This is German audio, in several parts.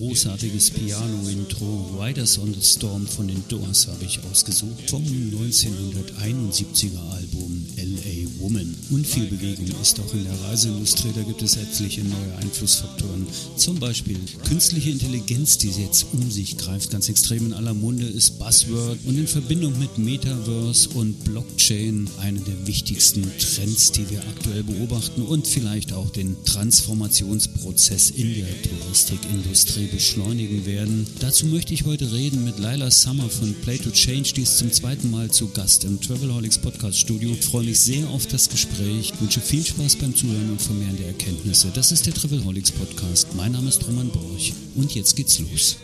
großartiges Piano-Intro. Riders on the Storm von den Doors habe ich ausgesucht vom 1971er Album LA Woman. Und viel Bewegung ist auch in der Reiseindustrie. Da gibt es etliche neue Einflussfaktoren. Zum Beispiel künstliche Intelligenz, die jetzt um sich greift. Ganz extrem in aller Munde ist Buzzword und in Verbindung mit Metaverse und Blockchain eine der wichtigsten Trends, die wir aktuell beobachten und vielleicht auch den Transformationsprozess in der Touristikindustrie beschleunigen werden. Dazu möchte ich heute reden mit Laila Summer von Play to Change, die ist zum zweiten Mal zu Gast im Travelholics Podcast Studio. Ich freue mich sehr auf das Gespräch, wünsche viel Spaß beim Zuhören und Vermehren der Erkenntnisse. Das ist der Travelholics Podcast. Mein Name ist Roman Borch und jetzt geht's los.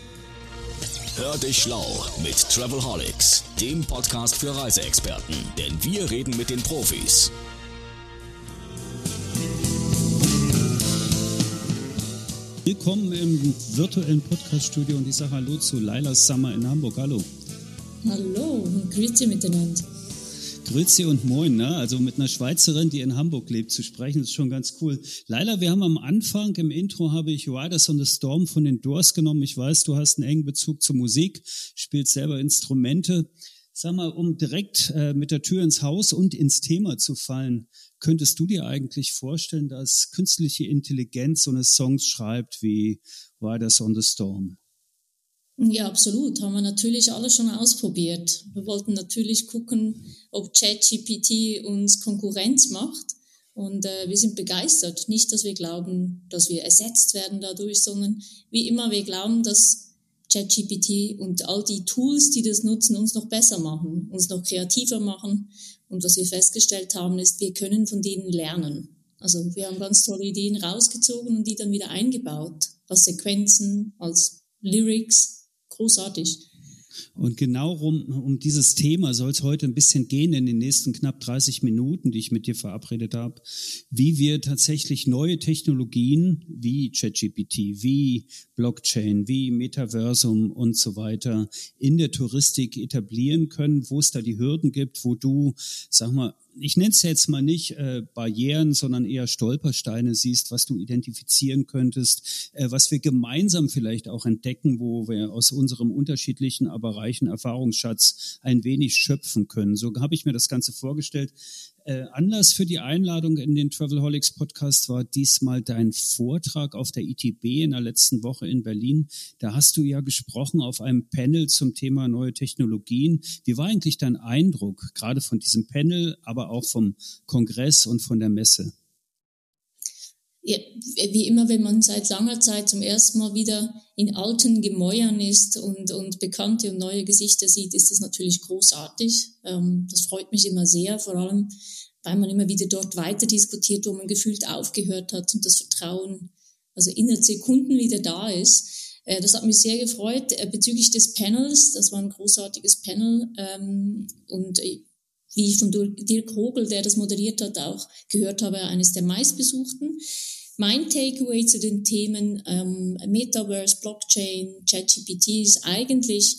Hör dich schlau mit Travelholics, dem Podcast für Reiseexperten, denn wir reden mit den Profis. Willkommen im virtuellen Podcast-Studio und ich sage Hallo zu Laila Summer in Hamburg. Hallo. Hallo und Grüße miteinander. Grüezi und Moin, ne? Also mit einer Schweizerin, die in Hamburg lebt, zu sprechen, ist schon ganz cool. Leila, wir haben am Anfang im Intro habe ich Riders on the Storm von den Doors genommen. Ich weiß, du hast einen engen Bezug zur Musik, spielst selber Instrumente. Sag mal, um direkt äh, mit der Tür ins Haus und ins Thema zu fallen, könntest du dir eigentlich vorstellen, dass künstliche Intelligenz so eine Songs schreibt wie Riders on the Storm? Ja, absolut. Haben wir natürlich alle schon ausprobiert. Wir wollten natürlich gucken, ob ChatGPT uns Konkurrenz macht. Und äh, wir sind begeistert. Nicht, dass wir glauben, dass wir ersetzt werden dadurch, sondern wie immer, wir glauben, dass ChatGPT und all die Tools, die das nutzen, uns noch besser machen, uns noch kreativer machen. Und was wir festgestellt haben, ist, wir können von denen lernen. Also wir haben ganz tolle Ideen rausgezogen und die dann wieder eingebaut, als Sequenzen, als Lyrics, großartig. Und genau um, um dieses Thema soll es heute ein bisschen gehen in den nächsten knapp 30 Minuten, die ich mit dir verabredet habe, wie wir tatsächlich neue Technologien wie ChatGPT, wie Blockchain, wie Metaversum und so weiter in der Touristik etablieren können, wo es da die Hürden gibt, wo du, sag mal, ich nenne es jetzt mal nicht äh, Barrieren, sondern eher Stolpersteine siehst, was du identifizieren könntest, äh, was wir gemeinsam vielleicht auch entdecken, wo wir aus unserem unterschiedlichen, aber reichen Erfahrungsschatz ein wenig schöpfen können. So habe ich mir das Ganze vorgestellt. Äh, Anlass für die Einladung in den Travelholics Podcast war diesmal dein Vortrag auf der ITB in der letzten Woche in Berlin. Da hast du ja gesprochen auf einem Panel zum Thema neue Technologien. Wie war eigentlich dein Eindruck, gerade von diesem Panel, aber auch vom Kongress und von der Messe? Wie immer, wenn man seit langer Zeit zum ersten Mal wieder in alten Gemäuern ist und, und bekannte und neue Gesichter sieht, ist das natürlich großartig. Ähm, das freut mich immer sehr, vor allem, weil man immer wieder dort weiter diskutiert, wo man gefühlt aufgehört hat und das Vertrauen, also innerhalb Sekunden wieder da ist. Äh, das hat mich sehr gefreut. Äh, bezüglich des Panels, das war ein großartiges Panel ähm, und äh, wie ich von Dirk Rogel, der das moderiert hat, auch gehört habe, eines der meistbesuchten. Mein Takeaway zu den Themen ähm, Metaverse, Blockchain, ChatGPT ist eigentlich,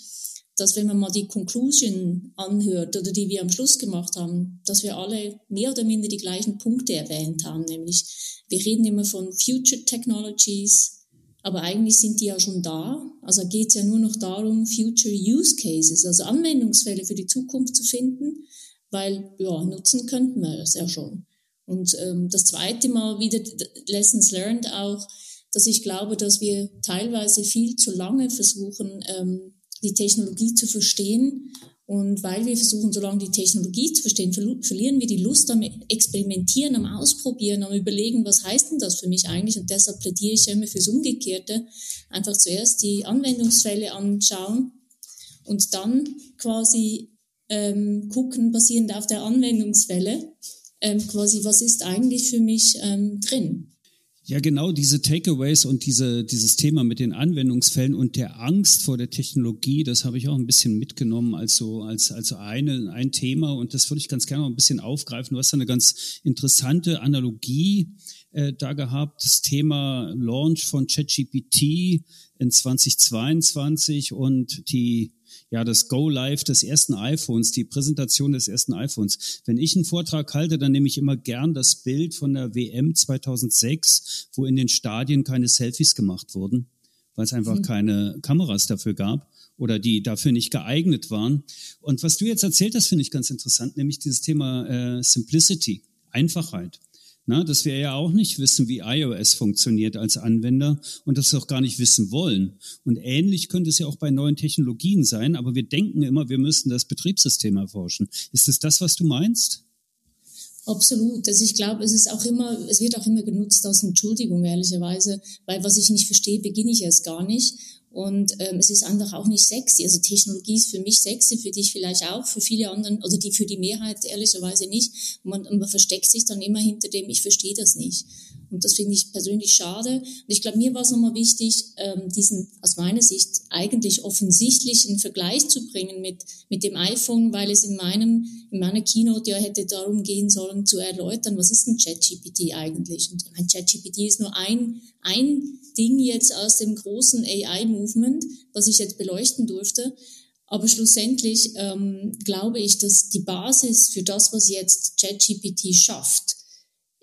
dass wenn man mal die Conclusion anhört oder die wir am Schluss gemacht haben, dass wir alle mehr oder minder die gleichen Punkte erwähnt haben, nämlich wir reden immer von Future Technologies, aber eigentlich sind die ja schon da. Also geht es ja nur noch darum, Future Use Cases, also Anwendungsfälle für die Zukunft zu finden, weil ja, nutzen könnten wir es ja schon. Und ähm, das zweite Mal wieder Lessons learned auch, dass ich glaube, dass wir teilweise viel zu lange versuchen, ähm, die Technologie zu verstehen. Und weil wir versuchen, so lange die Technologie zu verstehen, verlieren wir die Lust am Experimentieren, am Ausprobieren, am Überlegen, was heißt denn das für mich eigentlich? Und deshalb plädiere ich immer fürs Umgekehrte. Einfach zuerst die Anwendungsfälle anschauen und dann quasi ähm, gucken, basierend auf der Anwendungsfälle, ähm, quasi, was ist eigentlich für mich ähm, drin? Ja, genau, diese Takeaways und diese, dieses Thema mit den Anwendungsfällen und der Angst vor der Technologie, das habe ich auch ein bisschen mitgenommen als so, als, als eine, ein Thema und das würde ich ganz gerne noch ein bisschen aufgreifen. Du hast da eine ganz interessante Analogie äh, da gehabt, das Thema Launch von ChatGPT in 2022 und die ja, das Go Live des ersten iPhones, die Präsentation des ersten iPhones. Wenn ich einen Vortrag halte, dann nehme ich immer gern das Bild von der WM 2006, wo in den Stadien keine Selfies gemacht wurden, weil es einfach mhm. keine Kameras dafür gab oder die dafür nicht geeignet waren. Und was du jetzt erzählt hast, finde ich ganz interessant, nämlich dieses Thema äh, Simplicity, Einfachheit. Na, dass wir ja auch nicht wissen, wie iOS funktioniert als Anwender und das auch gar nicht wissen wollen. Und ähnlich könnte es ja auch bei neuen Technologien sein, aber wir denken immer, wir müssen das Betriebssystem erforschen. Ist es das, was du meinst? Absolut. Also ich glaube, es ist auch immer, es wird auch immer genutzt als Entschuldigung, ehrlicherweise, weil was ich nicht verstehe, beginne ich erst gar nicht. Und ähm, es ist einfach auch nicht sexy. Also Technologie ist für mich sexy, für dich vielleicht auch, für viele anderen, also die für die Mehrheit ehrlicherweise nicht. Man, man versteckt sich dann immer hinter dem, ich verstehe das nicht. Und das finde ich persönlich schade. Und ich glaube, mir war es nochmal wichtig, ähm, diesen aus meiner Sicht eigentlich offensichtlichen Vergleich zu bringen mit, mit dem iPhone, weil es in meinem, in meiner Keynote ja hätte darum gehen sollen, zu erläutern, was ist ein ChatGPT eigentlich? Und ein ChatGPT ist nur ein, ein Ding jetzt aus dem großen AI-Movement, was ich jetzt beleuchten durfte. Aber schlussendlich ähm, glaube ich, dass die Basis für das, was jetzt ChatGPT schafft,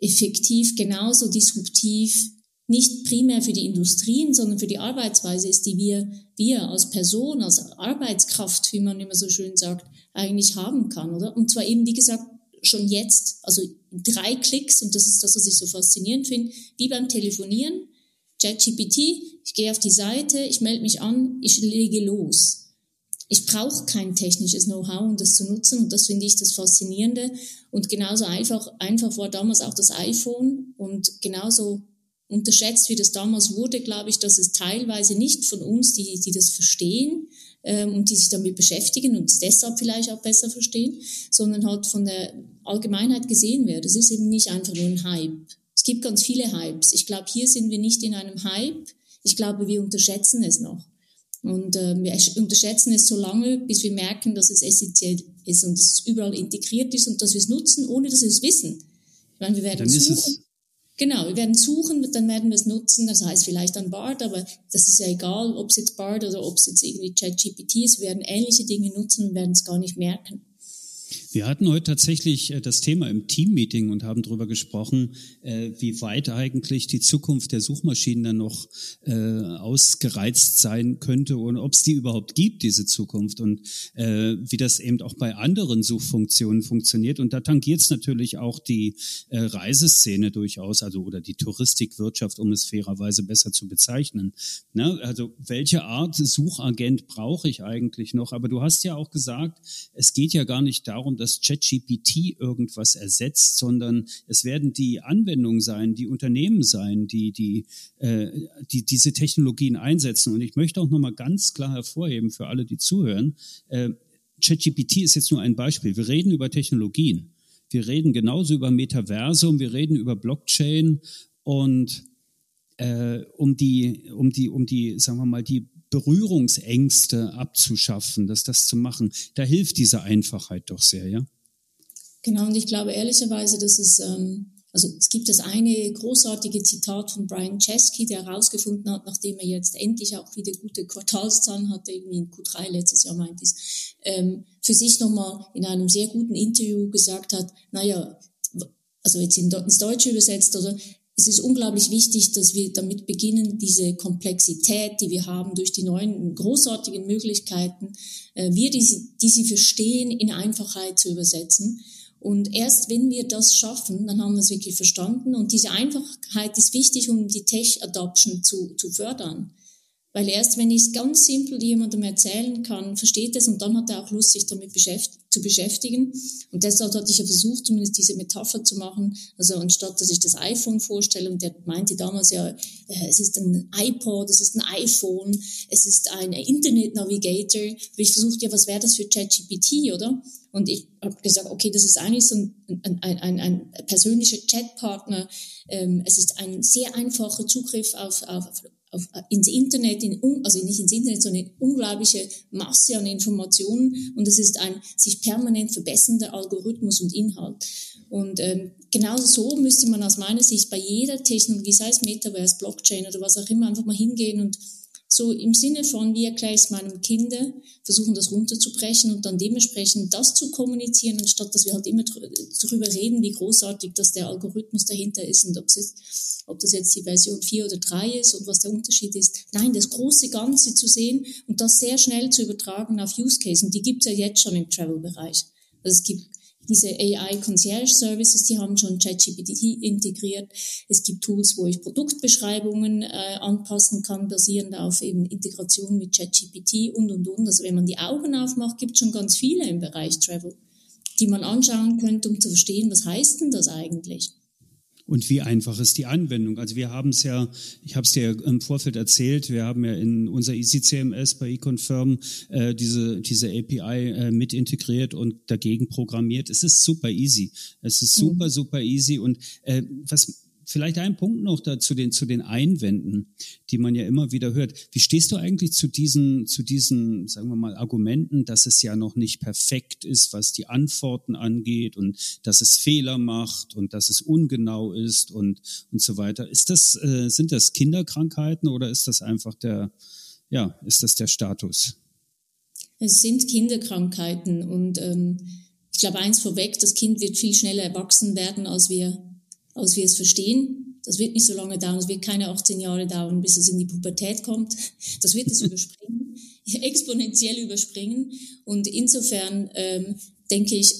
effektiv genauso disruptiv nicht primär für die Industrien, sondern für die Arbeitsweise ist, die wir, wir als Person, als Arbeitskraft, wie man immer so schön sagt, eigentlich haben kann, oder? Und zwar eben, wie gesagt, schon jetzt, also drei Klicks, und das ist das, was ich so faszinierend finde, wie beim Telefonieren, ChatGPT, ich gehe auf die Seite, ich melde mich an, ich lege los ich brauche kein technisches Know-how, um das zu nutzen. Und das finde ich das Faszinierende. Und genauso einfach, einfach war damals auch das iPhone und genauso unterschätzt, wie das damals wurde, glaube ich, dass es teilweise nicht von uns, die, die das verstehen ähm, und die sich damit beschäftigen und es deshalb vielleicht auch besser verstehen, sondern halt von der Allgemeinheit gesehen wird. Es ist eben nicht einfach nur ein Hype. Es gibt ganz viele Hypes. Ich glaube, hier sind wir nicht in einem Hype. Ich glaube, wir unterschätzen es noch. Und äh, wir unterschätzen es so lange, bis wir merken, dass es essentiell ist und dass es überall integriert ist und dass wir es nutzen, ohne dass wir es wissen. Ich meine, wir werden dann suchen. Genau, wir werden suchen, dann werden wir es nutzen. Das heißt vielleicht dann BART, aber das ist ja egal, ob es jetzt BART oder ob es jetzt irgendwie ChatGPT ist. Wir werden ähnliche Dinge nutzen und werden es gar nicht merken. Wir hatten heute tatsächlich äh, das Thema im Teammeeting und haben darüber gesprochen, äh, wie weit eigentlich die Zukunft der Suchmaschinen dann noch äh, ausgereizt sein könnte und ob es die überhaupt gibt, diese Zukunft und wie das eben auch bei anderen Suchfunktionen funktioniert. Und da tangiert es natürlich auch die Reiseszene durchaus, also oder die Touristikwirtschaft, um es fairerweise besser zu bezeichnen. Ne? Also welche Art Suchagent brauche ich eigentlich noch? Aber du hast ja auch gesagt, es geht ja gar nicht darum, darum, dass ChatGPT irgendwas ersetzt, sondern es werden die Anwendungen sein, die Unternehmen sein, die, die, äh, die diese Technologien einsetzen. Und ich möchte auch nochmal ganz klar hervorheben für alle, die zuhören, äh, ChatGPT ist jetzt nur ein Beispiel. Wir reden über Technologien. Wir reden genauso über Metaversum, wir reden über Blockchain und äh, um die, um die, um die, sagen wir mal, die Berührungsängste abzuschaffen, dass das zu machen, da hilft diese Einfachheit doch sehr, ja? Genau, und ich glaube ehrlicherweise, dass es, ähm, also es gibt das eine großartige Zitat von Brian Chesky, der herausgefunden hat, nachdem er jetzt endlich auch wieder gute Quartalszahlen hatte, irgendwie in Q3 letztes Jahr meint es, ähm, für sich nochmal in einem sehr guten Interview gesagt hat, naja, also jetzt ins Deutsche übersetzt, oder es ist unglaublich wichtig, dass wir damit beginnen, diese Komplexität, die wir haben durch die neuen großartigen Möglichkeiten, äh, wir, die, die sie verstehen, in Einfachheit zu übersetzen. Und erst wenn wir das schaffen, dann haben wir es wirklich verstanden. Und diese Einfachheit ist wichtig, um die Tech-Adoption zu, zu fördern. Weil erst wenn ich es ganz simpel jemandem erzählen kann, versteht es und dann hat er auch Lust, sich damit beschäft zu beschäftigen. Und deshalb hatte ich ja versucht, zumindest diese Metapher zu machen. Also anstatt, dass ich das iPhone vorstelle und der meinte damals ja, äh, es ist ein iPod, es ist ein iPhone, es ist ein Internet Navigator. Ich versucht, ja, was wäre das für ChatGPT, oder? Und ich habe gesagt, okay, das ist eigentlich so ein, ein, ein, ein persönlicher Chatpartner. Ähm, es ist ein sehr einfacher Zugriff auf, auf, auf, ins Internet, in, also nicht ins Internet, sondern unglaubliche Masse an Informationen und es ist ein sich permanent verbessernder Algorithmus und Inhalt. Und ähm, genauso so müsste man aus meiner Sicht bei jeder Technologie, sei es Metaverse, Blockchain oder was auch immer, einfach mal hingehen und so im Sinne von, wie erkläre ich es meinem Kinder, versuchen das runterzubrechen und dann dementsprechend das zu kommunizieren, anstatt dass wir halt immer darüber reden, wie großartig dass der Algorithmus dahinter ist und ob, es ob das jetzt die Version 4 oder 3 ist und was der Unterschied ist. Nein, das große Ganze zu sehen und das sehr schnell zu übertragen auf Use Cases. Und die gibt es ja jetzt schon im Travel-Bereich. Also es gibt diese AI Concierge Services, die haben schon ChatGPT integriert. Es gibt Tools, wo ich Produktbeschreibungen äh, anpassen kann, basierend auf eben Integration mit ChatGPT und, und, und. Also wenn man die Augen aufmacht, gibt es schon ganz viele im Bereich Travel, die man anschauen könnte, um zu verstehen, was heißt denn das eigentlich? Und wie einfach ist die Anwendung? Also wir haben es ja, ich habe es dir im Vorfeld erzählt, wir haben ja in unser EasyCMS bei eConfirm äh, diese, diese API äh, mit integriert und dagegen programmiert. Es ist super easy. Es ist super, mhm. super easy. Und äh, was vielleicht ein Punkt noch dazu den, zu den Einwänden, die man ja immer wieder hört. Wie stehst du eigentlich zu diesen, zu diesen, sagen wir mal, Argumenten, dass es ja noch nicht perfekt ist, was die Antworten angeht und dass es Fehler macht und dass es ungenau ist und, und so weiter? Ist das, äh, sind das Kinderkrankheiten oder ist das einfach der, ja, ist das der Status? Es sind Kinderkrankheiten und ähm, ich glaube eins vorweg, das Kind wird viel schneller erwachsen werden, als wir als wir es verstehen. Das wird nicht so lange dauern, es wird keine 18 Jahre dauern, bis es in die Pubertät kommt. Das wird es überspringen, exponentiell überspringen. Und insofern ähm, denke ich,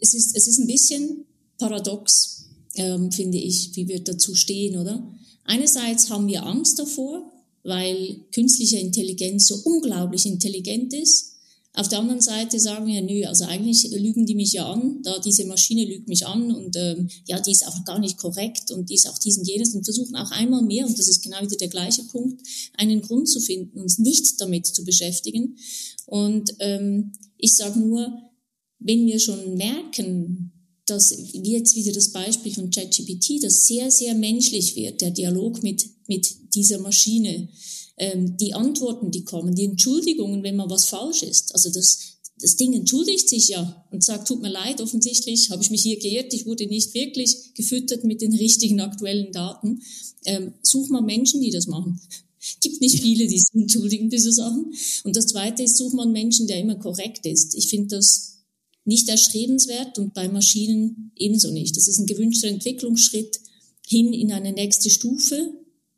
es ist, es ist ein bisschen paradox, ähm, finde ich, wie wir dazu stehen, oder? Einerseits haben wir Angst davor, weil künstliche Intelligenz so unglaublich intelligent ist auf der anderen Seite sagen wir, nö, also eigentlich lügen die mich ja an, da diese Maschine lügt mich an und ähm, ja, die ist auch gar nicht korrekt und die ist auch dies und jenes und versuchen auch einmal mehr, und das ist genau wieder der gleiche Punkt, einen Grund zu finden, uns nicht damit zu beschäftigen. Und ähm, ich sage nur, wenn wir schon merken, dass, wie jetzt wieder das Beispiel von ChatGPT, das sehr, sehr menschlich wird, der Dialog mit, mit dieser Maschine, ähm, die Antworten, die kommen, die Entschuldigungen, wenn mal was falsch ist. Also das, das Ding entschuldigt sich ja und sagt, tut mir leid, offensichtlich habe ich mich hier geirrt, ich wurde nicht wirklich gefüttert mit den richtigen aktuellen Daten. Ähm, such mal Menschen, die das machen. Gibt nicht viele, die sich entschuldigen für so Sachen. Und das Zweite ist, such mal einen Menschen, der immer korrekt ist. Ich finde das nicht erstrebenswert und bei Maschinen ebenso nicht. Das ist ein gewünschter Entwicklungsschritt hin in eine nächste Stufe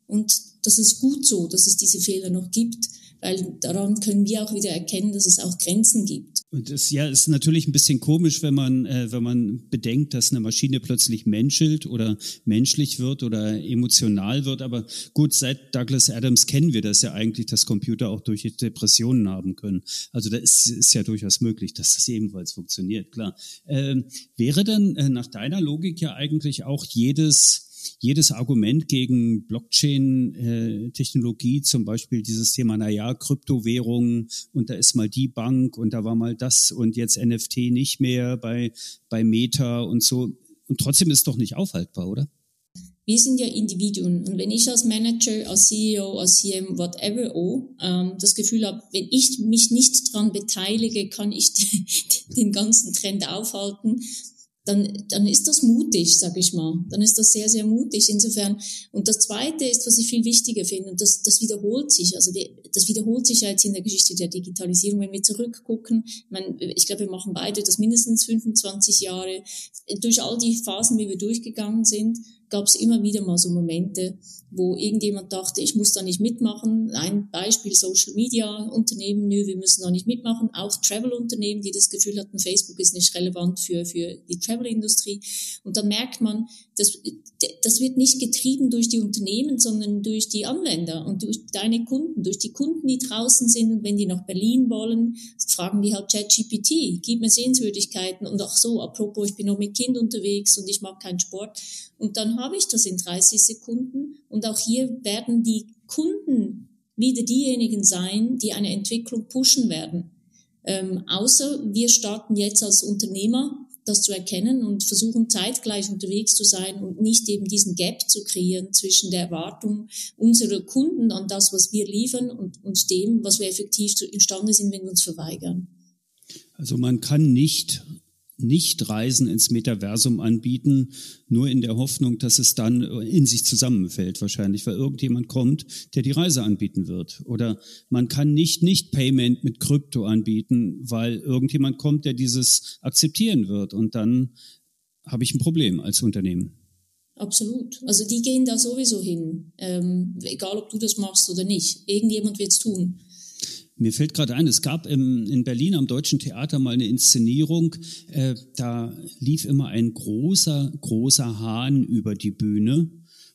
und das ist gut so, dass es diese Fehler noch gibt, weil daran können wir auch wieder erkennen, dass es auch Grenzen gibt. Und es ja ist natürlich ein bisschen komisch, wenn man äh, wenn man bedenkt, dass eine Maschine plötzlich menschelt oder menschlich wird oder emotional wird. Aber gut, seit Douglas Adams kennen wir das ja eigentlich, dass Computer auch durch Depressionen haben können. Also da ist, ist ja durchaus möglich, dass das ebenfalls funktioniert. Klar. Ähm, wäre dann äh, nach deiner Logik ja eigentlich auch jedes jedes Argument gegen Blockchain-Technologie, zum Beispiel dieses Thema, na ja, Kryptowährungen und da ist mal die Bank und da war mal das und jetzt NFT nicht mehr bei, bei Meta und so. Und trotzdem ist es doch nicht aufhaltbar, oder? Wir sind ja Individuen und wenn ich als Manager, als CEO, als CM, whatever, oh, ähm, das Gefühl habe, wenn ich mich nicht daran beteilige, kann ich den ganzen Trend aufhalten, dann, dann ist das mutig, sag ich mal. Dann ist das sehr, sehr mutig. Insofern. Und das Zweite ist, was ich viel wichtiger finde, und das, das wiederholt sich. Also die, das wiederholt sich ja jetzt in der Geschichte der Digitalisierung. Wenn wir zurückgucken, ich, meine, ich glaube, wir machen beide das mindestens 25 Jahre. Durch all die Phasen, wie wir durchgegangen sind, gab es immer wieder mal so Momente, wo irgendjemand dachte, ich muss da nicht mitmachen. Ein Beispiel Social Media Unternehmen, nö, wir müssen da nicht mitmachen. Auch Travel Unternehmen, die das Gefühl hatten, Facebook ist nicht relevant für, für die Travel Industrie. Und dann merkt man, das, das wird nicht getrieben durch die Unternehmen, sondern durch die Anwender und durch deine Kunden, durch die Kunden, die draußen sind. Und wenn die nach Berlin wollen, fragen die halt ChatGPT, gib mir Sehenswürdigkeiten und auch so, apropos, ich bin noch mit Kind unterwegs und ich mag keinen Sport. Und dann habe ich das in 30 Sekunden. Und auch hier werden die Kunden wieder diejenigen sein, die eine Entwicklung pushen werden. Ähm, außer wir starten jetzt als Unternehmer das zu erkennen und versuchen zeitgleich unterwegs zu sein und nicht eben diesen Gap zu kreieren zwischen der Erwartung unserer Kunden an das, was wir liefern und, und dem, was wir effektiv imstande sind, wenn wir uns verweigern. Also man kann nicht nicht Reisen ins Metaversum anbieten, nur in der Hoffnung, dass es dann in sich zusammenfällt wahrscheinlich, weil irgendjemand kommt, der die Reise anbieten wird. Oder man kann nicht nicht Payment mit Krypto anbieten, weil irgendjemand kommt, der dieses akzeptieren wird. Und dann habe ich ein Problem als Unternehmen. Absolut. Also die gehen da sowieso hin, ähm, egal ob du das machst oder nicht. Irgendjemand wird es tun. Mir fällt gerade ein, es gab im, in Berlin am Deutschen Theater mal eine Inszenierung, äh, da lief immer ein großer, großer Hahn über die Bühne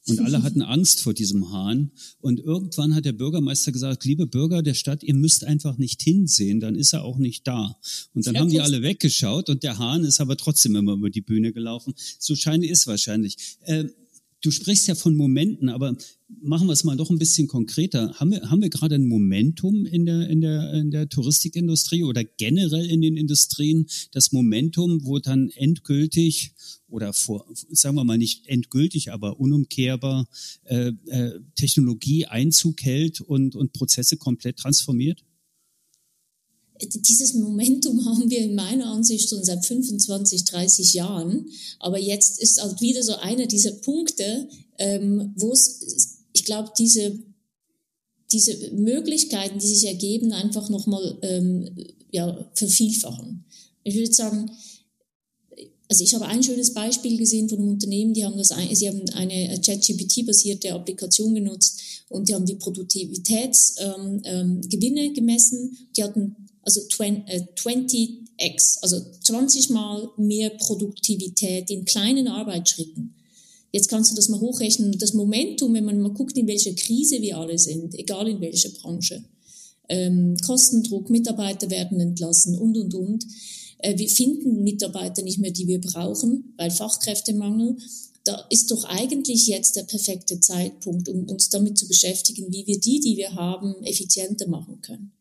und alle hatten Angst vor diesem Hahn. Und irgendwann hat der Bürgermeister gesagt, liebe Bürger der Stadt, ihr müsst einfach nicht hinsehen, dann ist er auch nicht da. Und dann haben die alle weggeschaut und der Hahn ist aber trotzdem immer über die Bühne gelaufen. So scheint es wahrscheinlich. Äh, Du sprichst ja von Momenten, aber machen wir es mal doch ein bisschen konkreter. Haben wir, haben wir gerade ein Momentum in der, in, der, in der Touristikindustrie oder generell in den Industrien, das Momentum, wo dann endgültig oder vor, sagen wir mal nicht endgültig, aber unumkehrbar äh, äh, Technologie Einzug hält und, und Prozesse komplett transformiert? Dieses Momentum haben wir in meiner Ansicht schon seit 25, 30 Jahren. Aber jetzt ist halt wieder so einer dieser Punkte, ähm, wo es, ich glaube, diese, diese Möglichkeiten, die sich ergeben, einfach nochmal ähm, ja, vervielfachen. Ich würde sagen, also ich habe ein schönes Beispiel gesehen von einem Unternehmen, die haben das, sie haben eine ChatGPT-basierte Applikation genutzt und die haben die Produktivitätsgewinne ähm, ähm, gemessen. Die hatten also 20, äh, also 20 mal mehr Produktivität in kleinen Arbeitsschritten. Jetzt kannst du das mal hochrechnen. Das Momentum, wenn man mal guckt, in welcher Krise wir alle sind, egal in welcher Branche, ähm, Kostendruck, Mitarbeiter werden entlassen und, und, und. Äh, wir finden Mitarbeiter nicht mehr, die wir brauchen, weil Fachkräftemangel. Da ist doch eigentlich jetzt der perfekte Zeitpunkt, um uns damit zu beschäftigen, wie wir die, die wir haben, effizienter machen können.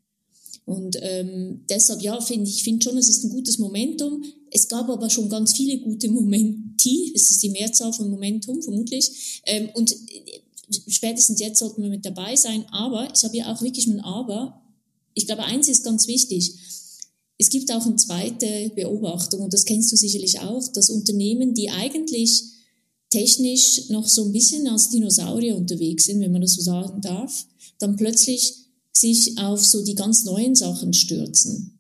Und ähm, deshalb, ja, finde ich finde schon, es ist ein gutes Momentum. Es gab aber schon ganz viele gute Momenti, ist das die Mehrzahl von Momentum, vermutlich. Ähm, und äh, spätestens jetzt sollten wir mit dabei sein. Aber, ich habe ja auch wirklich ein Aber. Ich glaube, eins ist ganz wichtig. Es gibt auch eine zweite Beobachtung, und das kennst du sicherlich auch, dass Unternehmen, die eigentlich technisch noch so ein bisschen als Dinosaurier unterwegs sind, wenn man das so sagen darf, dann plötzlich sich auf so die ganz neuen Sachen stürzen.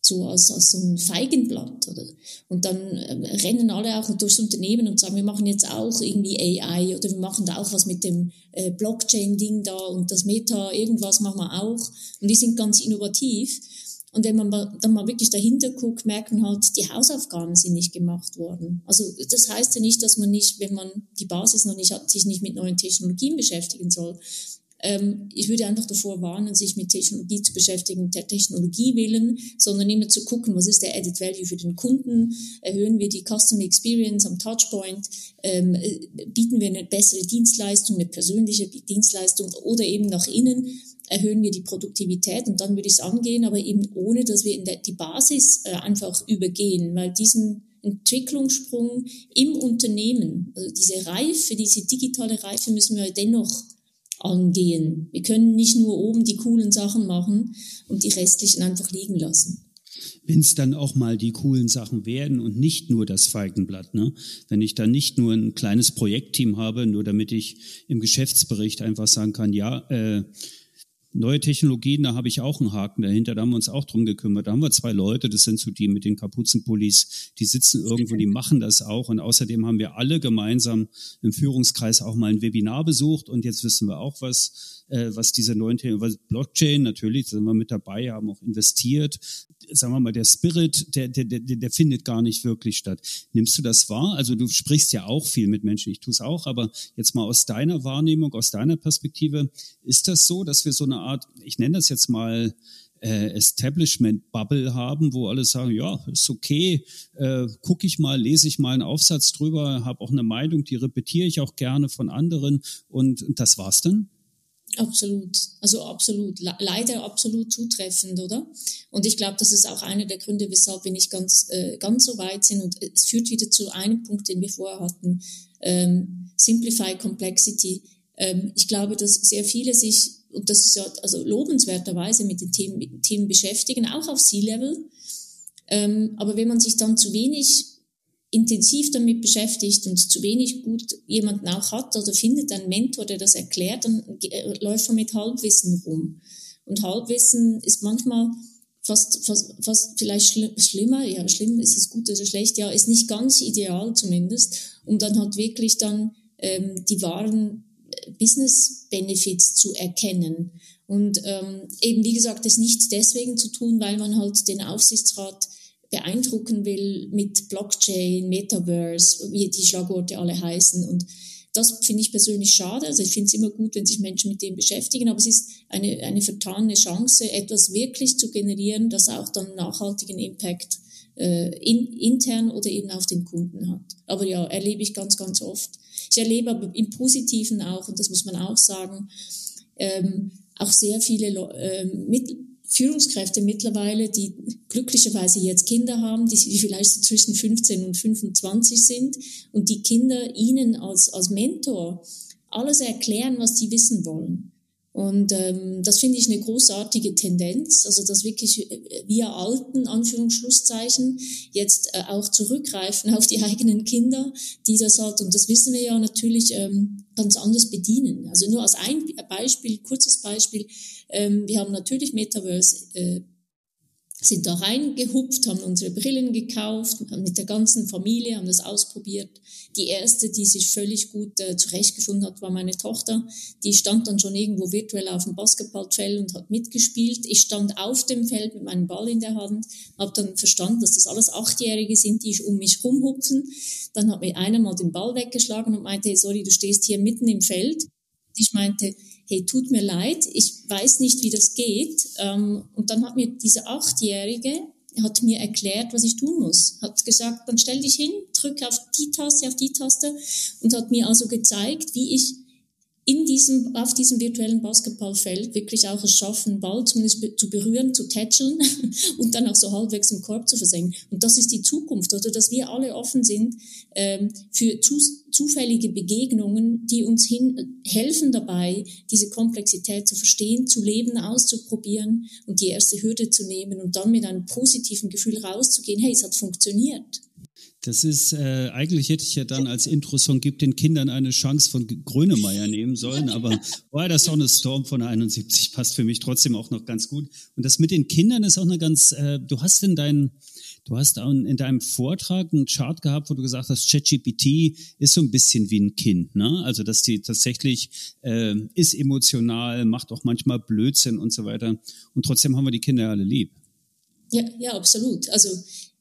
So als, als so ein Feigenblatt, oder? Und dann äh, rennen alle auch durchs Unternehmen und sagen, wir machen jetzt auch irgendwie AI oder wir machen da auch was mit dem äh, Blockchain-Ding da und das Meta, irgendwas machen wir auch. Und die sind ganz innovativ. Und wenn man dann mal wirklich dahinter guckt, merkt man halt, die Hausaufgaben sind nicht gemacht worden. Also das heißt ja nicht, dass man nicht, wenn man die Basis noch nicht hat, sich nicht mit neuen Technologien beschäftigen soll. Ähm, ich würde einfach davor warnen, sich mit Technologie zu beschäftigen, der Technologie willen, sondern immer zu gucken, was ist der Added Value für den Kunden, erhöhen wir die Customer Experience am Touchpoint, ähm, äh, bieten wir eine bessere Dienstleistung, eine persönliche Dienstleistung oder eben nach innen? Erhöhen wir die Produktivität? Und dann würde ich es angehen, aber eben ohne, dass wir in der, die Basis äh, einfach übergehen, weil diesen Entwicklungssprung im Unternehmen, also diese Reife, diese digitale Reife müssen wir dennoch angehen. Wir können nicht nur oben die coolen Sachen machen und die restlichen einfach liegen lassen. Wenn es dann auch mal die coolen Sachen werden und nicht nur das Feigenblatt, ne? Wenn ich dann nicht nur ein kleines Projektteam habe, nur damit ich im Geschäftsbericht einfach sagen kann, ja, äh, Neue Technologien, da habe ich auch einen Haken dahinter, da haben wir uns auch drum gekümmert. Da haben wir zwei Leute, das sind so die mit den Kapuzenpullis, die sitzen irgendwo, die machen das auch. Und außerdem haben wir alle gemeinsam im Führungskreis auch mal ein Webinar besucht und jetzt wissen wir auch, was äh, was diese neuen Themen, was Blockchain natürlich, sind wir mit dabei, haben auch investiert. Sagen wir mal, der Spirit, der, der, der, der findet gar nicht wirklich statt. Nimmst du das wahr? Also du sprichst ja auch viel mit Menschen, ich tue es auch, aber jetzt mal aus deiner Wahrnehmung, aus deiner Perspektive, ist das so, dass wir so eine Art, ich nenne das jetzt mal, äh, Establishment-Bubble haben, wo alle sagen, ja, ist okay, äh, gucke ich mal, lese ich mal einen Aufsatz drüber, habe auch eine Meinung, die repetiere ich auch gerne von anderen und, und das war's dann? Absolut, also absolut, leider absolut zutreffend, oder? Und ich glaube, das ist auch einer der Gründe, weshalb wir nicht ganz, äh, ganz so weit sind. Und es führt wieder zu einem Punkt, den wir vorher hatten, ähm, Simplify Complexity. Ähm, ich glaube, dass sehr viele sich, und das ist ja also lobenswerterweise mit den Themen, mit den Themen beschäftigen, auch auf C-Level, Ähm, aber wenn man sich dann zu wenig intensiv damit beschäftigt und zu wenig gut jemanden auch hat oder findet einen Mentor, der das erklärt, dann äh, läuft man mit Halbwissen rum. Und Halbwissen ist manchmal fast, fast, fast vielleicht schlimm, schlimmer, ja, schlimm ist es gut oder schlecht, ja, ist nicht ganz ideal zumindest, um dann halt wirklich dann ähm, die wahren äh, Business Benefits zu erkennen. Und ähm, eben, wie gesagt, das nicht deswegen zu tun, weil man halt den Aufsichtsrat beeindrucken will mit Blockchain, Metaverse, wie die Schlagworte alle heißen. Und das finde ich persönlich schade. Also ich finde es immer gut, wenn sich Menschen mit dem beschäftigen, aber es ist eine, eine vertane Chance, etwas wirklich zu generieren, das auch dann nachhaltigen Impact äh, in, intern oder eben auf den Kunden hat. Aber ja, erlebe ich ganz, ganz oft. Ich erlebe aber im Positiven auch, und das muss man auch sagen, ähm, auch sehr viele ähm, Führungskräfte mittlerweile, die glücklicherweise jetzt Kinder haben, die, vielleicht so zwischen 15 und 25 sind und die Kinder ihnen als, als Mentor alles erklären, was sie wissen wollen. Und ähm, das finde ich eine großartige Tendenz, also dass wirklich äh, wir alten Anführungsschlusszeichen jetzt äh, auch zurückgreifen auf die eigenen Kinder, die das halt, und das wissen wir ja natürlich, ähm, ganz anders bedienen. Also nur als ein Beispiel, kurzes Beispiel, ähm, wir haben natürlich Metaverse äh, sind da reingehupft, haben unsere Brillen gekauft, mit der ganzen Familie, haben das ausprobiert. Die erste, die sich völlig gut äh, zurechtgefunden hat, war meine Tochter. Die stand dann schon irgendwo virtuell auf dem Basketballfeld und hat mitgespielt. Ich stand auf dem Feld mit meinem Ball in der Hand, habe dann verstanden, dass das alles Achtjährige sind, die um mich rumhupfen. Dann hat mir einer mal den Ball weggeschlagen und meinte, hey, sorry, du stehst hier mitten im Feld. Ich meinte, hey, tut mir leid, ich weiß nicht, wie das geht. Ähm, und dann hat mir diese Achtjährige, hat mir erklärt, was ich tun muss. Hat gesagt, dann stell dich hin, drück auf die Taste, auf die Taste und hat mir also gezeigt, wie ich in diesem, auf diesem virtuellen Basketballfeld wirklich auch es schaffen, Ball zumindest zu berühren, zu tätscheln und dann auch so halbwegs im Korb zu versenken. Und das ist die Zukunft, oder dass wir alle offen sind ähm, für zu, zufällige Begegnungen, die uns hin, helfen dabei, diese Komplexität zu verstehen, zu leben, auszuprobieren und die erste Hürde zu nehmen und dann mit einem positiven Gefühl rauszugehen, hey, es hat funktioniert. Das ist, äh, eigentlich hätte ich ja dann als Intro-Song Gibt den Kindern eine Chance von Grönemeyer nehmen sollen, aber the Son is Storm von 71 passt für mich trotzdem auch noch ganz gut. Und das mit den Kindern ist auch eine ganz, äh, du hast in deinen, du hast in deinem Vortrag einen Chart gehabt, wo du gesagt hast, ChatGPT ist so ein bisschen wie ein Kind, ne? Also, dass die tatsächlich äh, ist emotional, macht auch manchmal Blödsinn und so weiter. Und trotzdem haben wir die Kinder ja alle lieb. Ja, ja, absolut. Also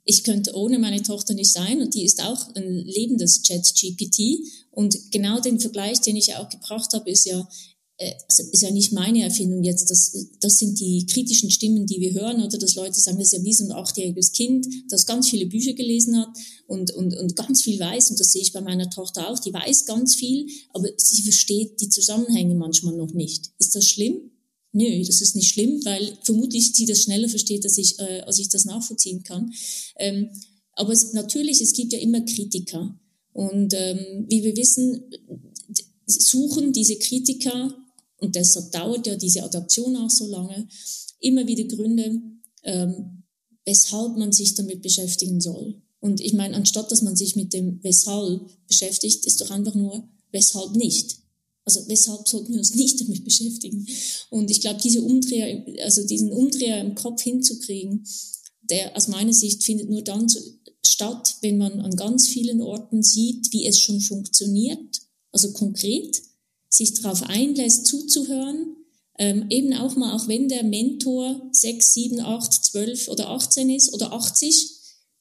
ich könnte ohne meine Tochter nicht sein und die ist auch ein lebendes Chat-GPT. Und genau den Vergleich, den ich auch gebracht habe, ist ja, äh, also ist ja nicht meine Erfindung jetzt. Das, das sind die kritischen Stimmen, die wir hören, oder dass Leute sagen, das ist ja wie so ein achtjähriges Kind, das ganz viele Bücher gelesen hat und, und, und ganz viel weiß. Und das sehe ich bei meiner Tochter auch. Die weiß ganz viel, aber sie versteht die Zusammenhänge manchmal noch nicht. Ist das schlimm? Nö, das ist nicht schlimm, weil vermutlich sie das schneller versteht, als ich, äh, als ich das nachvollziehen kann. Ähm, aber es, natürlich, es gibt ja immer Kritiker. Und ähm, wie wir wissen, suchen diese Kritiker, und deshalb dauert ja diese Adaption auch so lange, immer wieder Gründe, ähm, weshalb man sich damit beschäftigen soll. Und ich meine, anstatt dass man sich mit dem Weshalb beschäftigt, ist doch einfach nur Weshalb nicht. Also weshalb sollten wir uns nicht damit beschäftigen? Und ich glaube, diese Umdreher, also diesen Umdreher im Kopf hinzukriegen, der aus meiner Sicht findet nur dann statt, wenn man an ganz vielen Orten sieht, wie es schon funktioniert, also konkret, sich darauf einlässt, zuzuhören, ähm, eben auch mal, auch wenn der Mentor sechs, sieben, acht, zwölf oder 18 ist oder 80,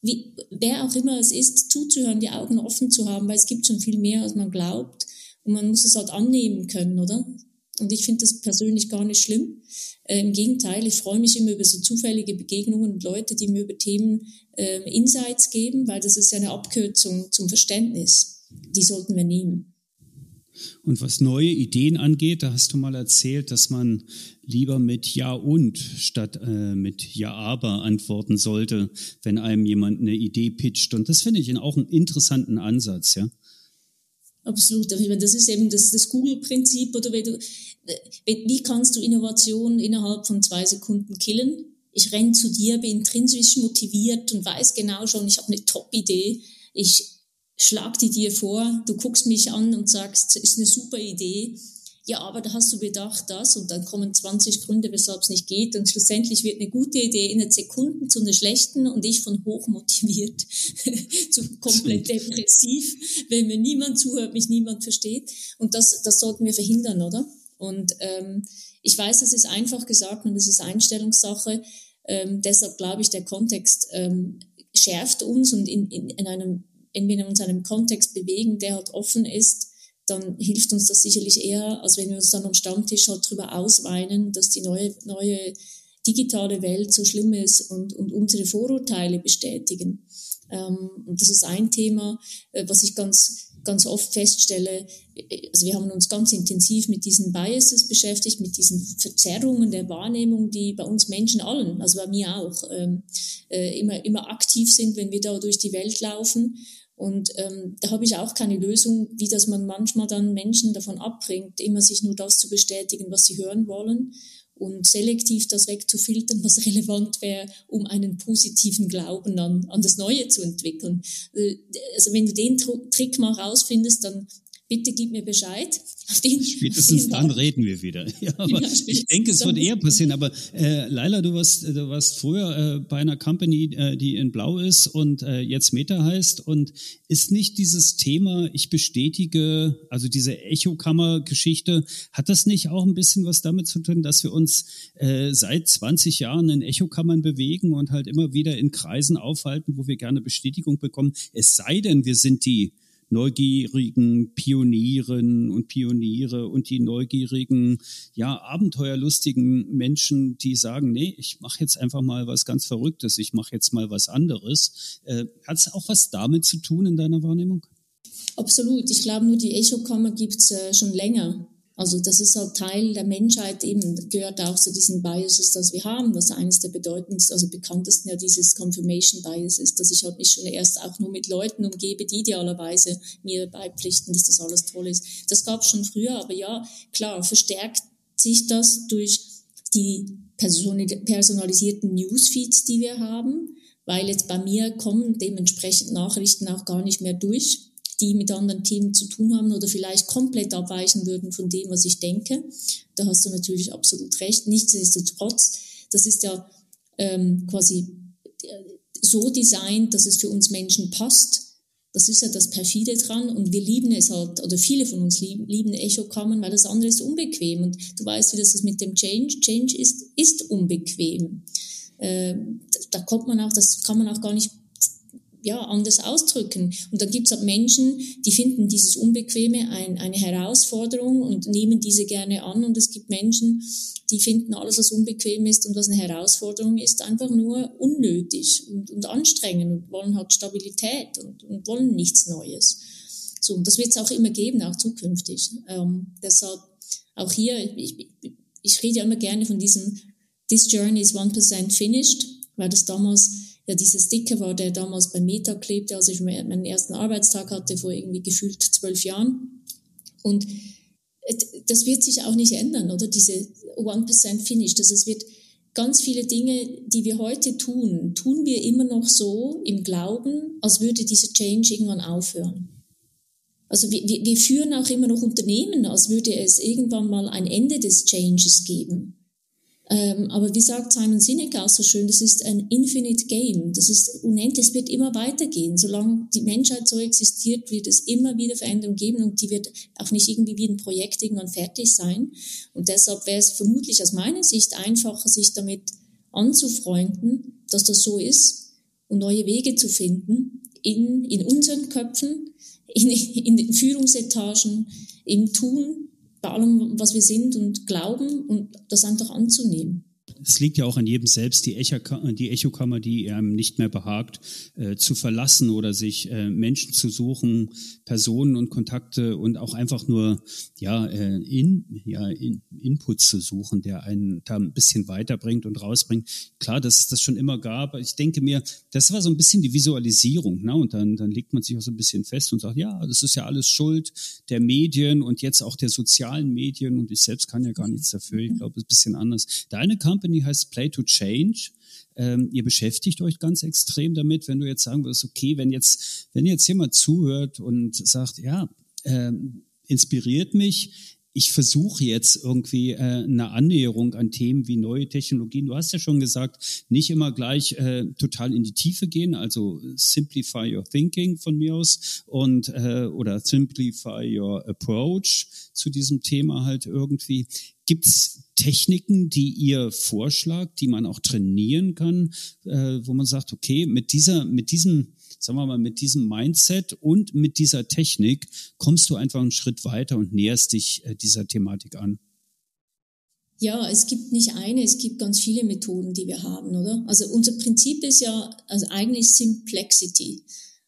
wie, wer auch immer es ist, zuzuhören, die Augen offen zu haben, weil es gibt schon viel mehr, als man glaubt und man muss es halt annehmen können, oder? Und ich finde das persönlich gar nicht schlimm. Äh, Im Gegenteil, ich freue mich immer über so zufällige Begegnungen und Leute, die mir über Themen äh, Insights geben, weil das ist ja eine Abkürzung zum Verständnis. Die sollten wir nehmen. Und was neue Ideen angeht, da hast du mal erzählt, dass man lieber mit Ja und statt äh, mit Ja aber antworten sollte, wenn einem jemand eine Idee pitcht. Und das finde ich auch einen interessanten Ansatz, ja. Absolut. Ich meine, das ist eben das, das Google-Prinzip oder wenn du, wie kannst du Innovation innerhalb von zwei Sekunden killen? ich renne zu dir, bin intrinsisch motiviert und weiß genau schon, ich habe eine Top-Idee. Ich schlag die dir vor, du guckst mich an und sagst, ist eine super Idee ja, aber da hast du bedacht das und dann kommen 20 Gründe, weshalb es nicht geht und schlussendlich wird eine gute Idee in Sekunden zu einer schlechten und ich von hoch motiviert zu komplett depressiv, wenn mir niemand zuhört, mich niemand versteht. Und das, das sollten wir verhindern, oder? Und ähm, ich weiß, es ist einfach gesagt und es ist Einstellungssache, ähm, deshalb glaube ich, der Kontext ähm, schärft uns und in, in, in einem, wenn wir uns in einem Kontext bewegen, der halt offen ist, dann hilft uns das sicherlich eher, als wenn wir uns dann am Stammtisch halt drüber ausweinen, dass die neue, neue digitale Welt so schlimm ist und, und unsere Vorurteile bestätigen. Ähm, und das ist ein Thema, äh, was ich ganz, ganz oft feststelle. Also wir haben uns ganz intensiv mit diesen Biases beschäftigt, mit diesen Verzerrungen der Wahrnehmung, die bei uns Menschen allen, also bei mir auch, ähm, äh, immer, immer aktiv sind, wenn wir da durch die Welt laufen. Und ähm, da habe ich auch keine Lösung, wie dass man manchmal dann Menschen davon abbringt, immer sich nur das zu bestätigen, was sie hören wollen und selektiv das wegzufiltern, was relevant wäre, um einen positiven Glauben an, an das Neue zu entwickeln. Äh, also wenn du den Trick mal rausfindest, dann bitte gib mir Bescheid. Spätestens dann reden wir wieder. Ja, ja, ich denke, es wird eher passieren. Aber äh, Laila, du warst, du warst früher äh, bei einer Company, äh, die in Blau ist und äh, jetzt Meta heißt. Und ist nicht dieses Thema, ich bestätige, also diese Echokammer-Geschichte, hat das nicht auch ein bisschen was damit zu tun, dass wir uns äh, seit 20 Jahren in Echokammern bewegen und halt immer wieder in Kreisen aufhalten, wo wir gerne Bestätigung bekommen? Es sei denn, wir sind die neugierigen Pionieren und Pioniere und die neugierigen, ja, abenteuerlustigen Menschen, die sagen, nee, ich mache jetzt einfach mal was ganz Verrücktes, ich mache jetzt mal was anderes. Äh, Hat es auch was damit zu tun in deiner Wahrnehmung? Absolut. Ich glaube, nur die Echokammer gibt's äh, schon länger. Also das ist halt Teil der Menschheit eben, gehört auch zu diesen Biases, das wir haben, was eines der bedeutendsten, also bekanntesten ja dieses Confirmation Bias ist, dass ich halt mich schon erst auch nur mit Leuten umgebe, die idealerweise mir beipflichten, dass das alles toll ist. Das gab es schon früher, aber ja, klar, verstärkt sich das durch die personalisierten Newsfeeds, die wir haben, weil jetzt bei mir kommen dementsprechend Nachrichten auch gar nicht mehr durch die mit anderen Themen zu tun haben oder vielleicht komplett abweichen würden von dem, was ich denke. Da hast du natürlich absolut recht. Nichtsdestotrotz, das ist ja ähm, quasi äh, so designt, dass es für uns Menschen passt. Das ist ja das Perfide dran und wir lieben es halt, oder viele von uns lieben, lieben Echokammern, weil das andere ist unbequem. Und du weißt, wie das ist mit dem Change. Change ist, ist unbequem. Äh, da kommt man auch, das kann man auch gar nicht ja, anders ausdrücken. Und dann gibt es halt Menschen, die finden dieses Unbequeme ein, eine Herausforderung und nehmen diese gerne an. Und es gibt Menschen, die finden alles, was unbequem ist und was eine Herausforderung ist, einfach nur unnötig und, und anstrengend und wollen halt Stabilität und, und wollen nichts Neues. So, und das wird es auch immer geben, auch zukünftig. Ähm, deshalb auch hier, ich, ich rede ja immer gerne von diesem This Journey is 1% finished, weil das damals ja dieser Sticker war, der damals bei Meta klebte, als ich meinen ersten Arbeitstag hatte, vor irgendwie gefühlt zwölf Jahren. Und das wird sich auch nicht ändern, oder? Diese 1% Finish. Das es wird ganz viele Dinge, die wir heute tun, tun wir immer noch so im Glauben, als würde dieser Change irgendwann aufhören. Also wir, wir führen auch immer noch Unternehmen, als würde es irgendwann mal ein Ende des Changes geben. Ähm, aber wie sagt Simon Sinek auch so schön, das ist ein Infinite Game. Das ist unendlich, es wird immer weitergehen. Solange die Menschheit so existiert, wird es immer wieder Veränderungen geben und die wird auch nicht irgendwie wie ein Projekt irgendwann fertig sein. Und deshalb wäre es vermutlich aus meiner Sicht einfacher, sich damit anzufreunden, dass das so ist und neue Wege zu finden in, in unseren Köpfen, in, in den Führungsetagen, im Tun, bei allem, was wir sind und glauben und das einfach anzunehmen es liegt ja auch an jedem selbst, die, Echokammer, die einem nicht mehr behagt, äh, zu verlassen oder sich äh, Menschen zu suchen, Personen und Kontakte und auch einfach nur ja, äh, in, ja in, Input zu suchen, der einen da ein bisschen weiterbringt und rausbringt. Klar, dass es das schon immer gab. Ich denke mir, das war so ein bisschen die Visualisierung. Ne? Und dann, dann legt man sich auch so ein bisschen fest und sagt, ja, das ist ja alles Schuld der Medien und jetzt auch der sozialen Medien und ich selbst kann ja gar nichts dafür. Ich glaube, es ist ein bisschen anders. Deine Company Company heißt Play to Change. Ähm, ihr beschäftigt euch ganz extrem damit, wenn du jetzt sagen würdest, okay, wenn jetzt, wenn jetzt jemand zuhört und sagt, ja, ähm, inspiriert mich, ich versuche jetzt irgendwie äh, eine Annäherung an Themen wie neue Technologien. Du hast ja schon gesagt, nicht immer gleich äh, total in die Tiefe gehen, also simplify your thinking von mir aus und äh, oder simplify your approach zu diesem Thema halt irgendwie. Gibt's Techniken, die ihr vorschlagt, die man auch trainieren kann, äh, wo man sagt, okay, mit dieser, mit diesem sagen wir mal, mit diesem Mindset und mit dieser Technik kommst du einfach einen Schritt weiter und näherst dich äh, dieser Thematik an. Ja, es gibt nicht eine, es gibt ganz viele Methoden, die wir haben, oder? Also unser Prinzip ist ja also eigentlich Simplexity.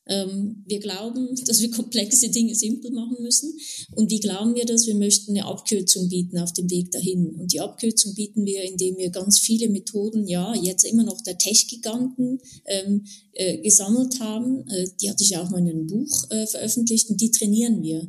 Ähm, wir glauben, dass wir komplexe Dinge simpel machen müssen. Und wie glauben wir das? Wir möchten eine Abkürzung bieten auf dem Weg dahin. Und die Abkürzung bieten wir, indem wir ganz viele Methoden, ja, jetzt immer noch der Tech-Giganten ähm, äh, gesammelt haben. Äh, die hatte ich ja auch mal in einem Buch äh, veröffentlicht und die trainieren wir.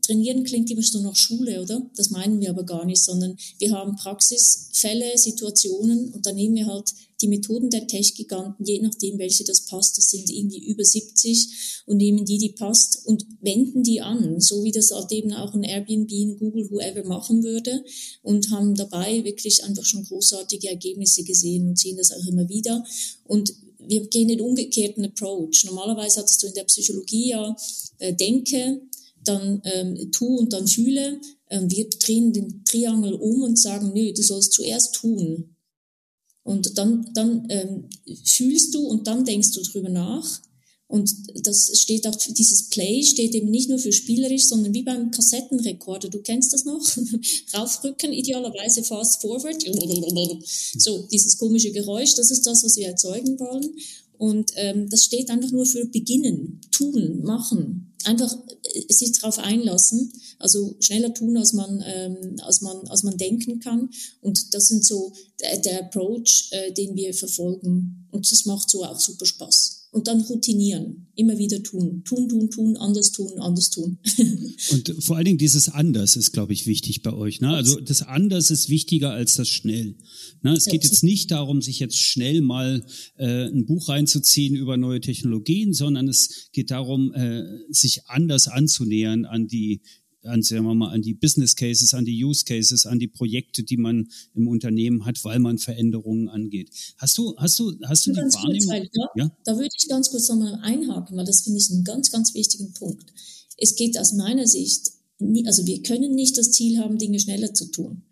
Trainieren klingt immer so nach Schule, oder? Das meinen wir aber gar nicht, sondern wir haben Praxisfälle, Situationen und dann nehmen wir halt die Methoden der Tech-Giganten, je nachdem, welche das passt, das sind irgendwie über 70 und nehmen die, die passt und wenden die an, so wie das halt eben auch ein Airbnb, ein Google, whoever machen würde und haben dabei wirklich einfach schon großartige Ergebnisse gesehen und sehen das auch immer wieder und wir gehen den umgekehrten Approach. Normalerweise hattest du in der Psychologie ja äh, Denke, dann ähm, tu und dann fühle. Ähm, wir drehen den Triangel um und sagen, nö, du sollst zuerst tun. Und dann, dann ähm, fühlst du und dann denkst du drüber nach. Und das steht auch, dieses Play steht eben nicht nur für spielerisch, sondern wie beim Kassettenrekorder. Du kennst das noch? Raufrücken, idealerweise fast forward. So, dieses komische Geräusch, das ist das, was wir erzeugen wollen. Und ähm, das steht einfach nur für beginnen, tun, machen. Einfach äh, sich darauf einlassen, also schneller tun, als man, ähm, als man, als man denken kann. Und das sind so der, der Approach, äh, den wir verfolgen. Und das macht so auch super Spaß und dann routinieren, immer wieder tun, tun, tun, tun, anders tun, anders tun. und vor allen Dingen dieses anders ist, glaube ich, wichtig bei euch. Ne? Also das anders ist wichtiger als das schnell. Ne? Es geht jetzt nicht darum, sich jetzt schnell mal äh, ein Buch reinzuziehen über neue Technologien, sondern es geht darum, äh, sich anders anzunähern an die an, sagen wir mal, an die Business Cases, an die Use Cases, an die Projekte, die man im Unternehmen hat, weil man Veränderungen angeht. Hast du, hast du, hast du die Wahrnehmung? Kurz, ja? ja? Da würde ich ganz kurz nochmal einhaken, weil das finde ich einen ganz, ganz wichtigen Punkt. Es geht aus meiner Sicht, nie, also wir können nicht das Ziel haben, Dinge schneller zu tun.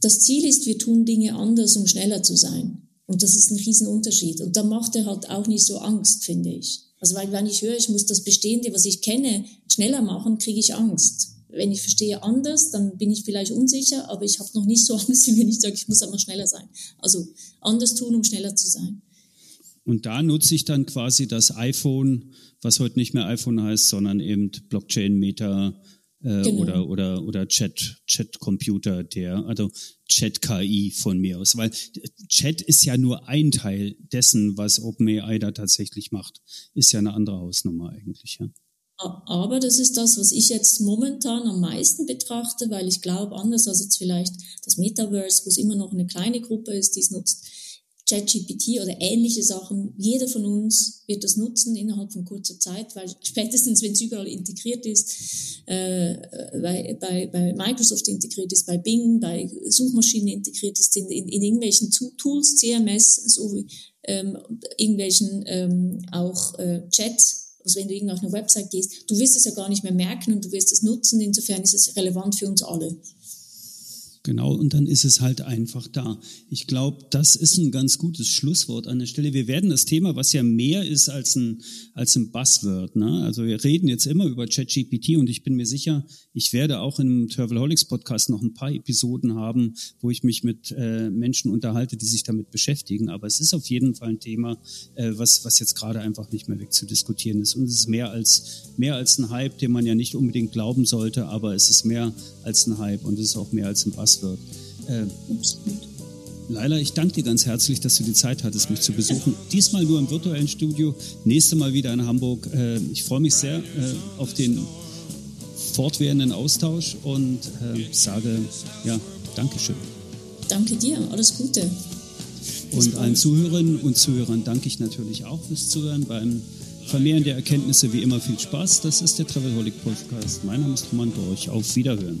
Das Ziel ist, wir tun Dinge anders, um schneller zu sein. Und das ist ein Riesenunterschied. Und da macht er halt auch nicht so Angst, finde ich. Also weil wenn ich höre, ich muss das Bestehende, was ich kenne, schneller machen, kriege ich Angst. Wenn ich verstehe anders, dann bin ich vielleicht unsicher, aber ich habe noch nicht so Angst, wie wenn ich sage, ich muss einfach schneller sein. Also anders tun, um schneller zu sein. Und da nutze ich dann quasi das iPhone, was heute nicht mehr iPhone heißt, sondern eben Blockchain, Meta, äh, genau. oder oder oder Chat Chat Computer der also Chat KI von mir aus. Weil Chat ist ja nur ein Teil dessen was OpenAI da tatsächlich macht. Ist ja eine andere Hausnummer eigentlich ja. Aber das ist das, was ich jetzt momentan am meisten betrachte, weil ich glaube, anders als jetzt vielleicht das Metaverse, wo es immer noch eine kleine Gruppe ist, die es nutzt, ChatGPT oder ähnliche Sachen, jeder von uns wird das nutzen innerhalb von kurzer Zeit, weil spätestens, wenn es überall integriert ist, äh, bei, bei, bei Microsoft integriert ist, bei Bing, bei Suchmaschinen integriert ist, in, in, in irgendwelchen Tools, CMS, so wie ähm, irgendwelchen ähm, auch äh, Chats, also wenn du irgendwo auf eine Website gehst, du wirst es ja gar nicht mehr merken und du wirst es nutzen, insofern ist es relevant für uns alle. Genau, und dann ist es halt einfach da. Ich glaube, das ist ein ganz gutes Schlusswort an der Stelle. Wir werden das Thema, was ja mehr ist als ein, als ein Buzzword, ne? also wir reden jetzt immer über ChatGPT und ich bin mir sicher, ich werde auch im Travelholics Podcast noch ein paar Episoden haben, wo ich mich mit äh, Menschen unterhalte, die sich damit beschäftigen. Aber es ist auf jeden Fall ein Thema, äh, was, was jetzt gerade einfach nicht mehr wegzudiskutieren ist. Und es ist mehr als, mehr als ein Hype, den man ja nicht unbedingt glauben sollte, aber es ist mehr als ein Hype und es ist auch mehr als ein Buzzword draus wird. Äh, absolut. Ich danke dir ganz herzlich, dass du die Zeit hattest, mich zu besuchen. Diesmal nur im virtuellen Studio, nächste Mal wieder in Hamburg. Äh, ich freue mich sehr äh, auf den fortwährenden Austausch und äh, sage ja, Dankeschön. Danke dir, alles Gute. Und allen Zuhörerinnen und Zuhörern danke ich natürlich auch fürs Zuhören beim Vermehren der Erkenntnisse wie immer viel Spaß. Das ist der Travelholic Podcast. Mein Name ist Roman Borch. Auf Wiederhören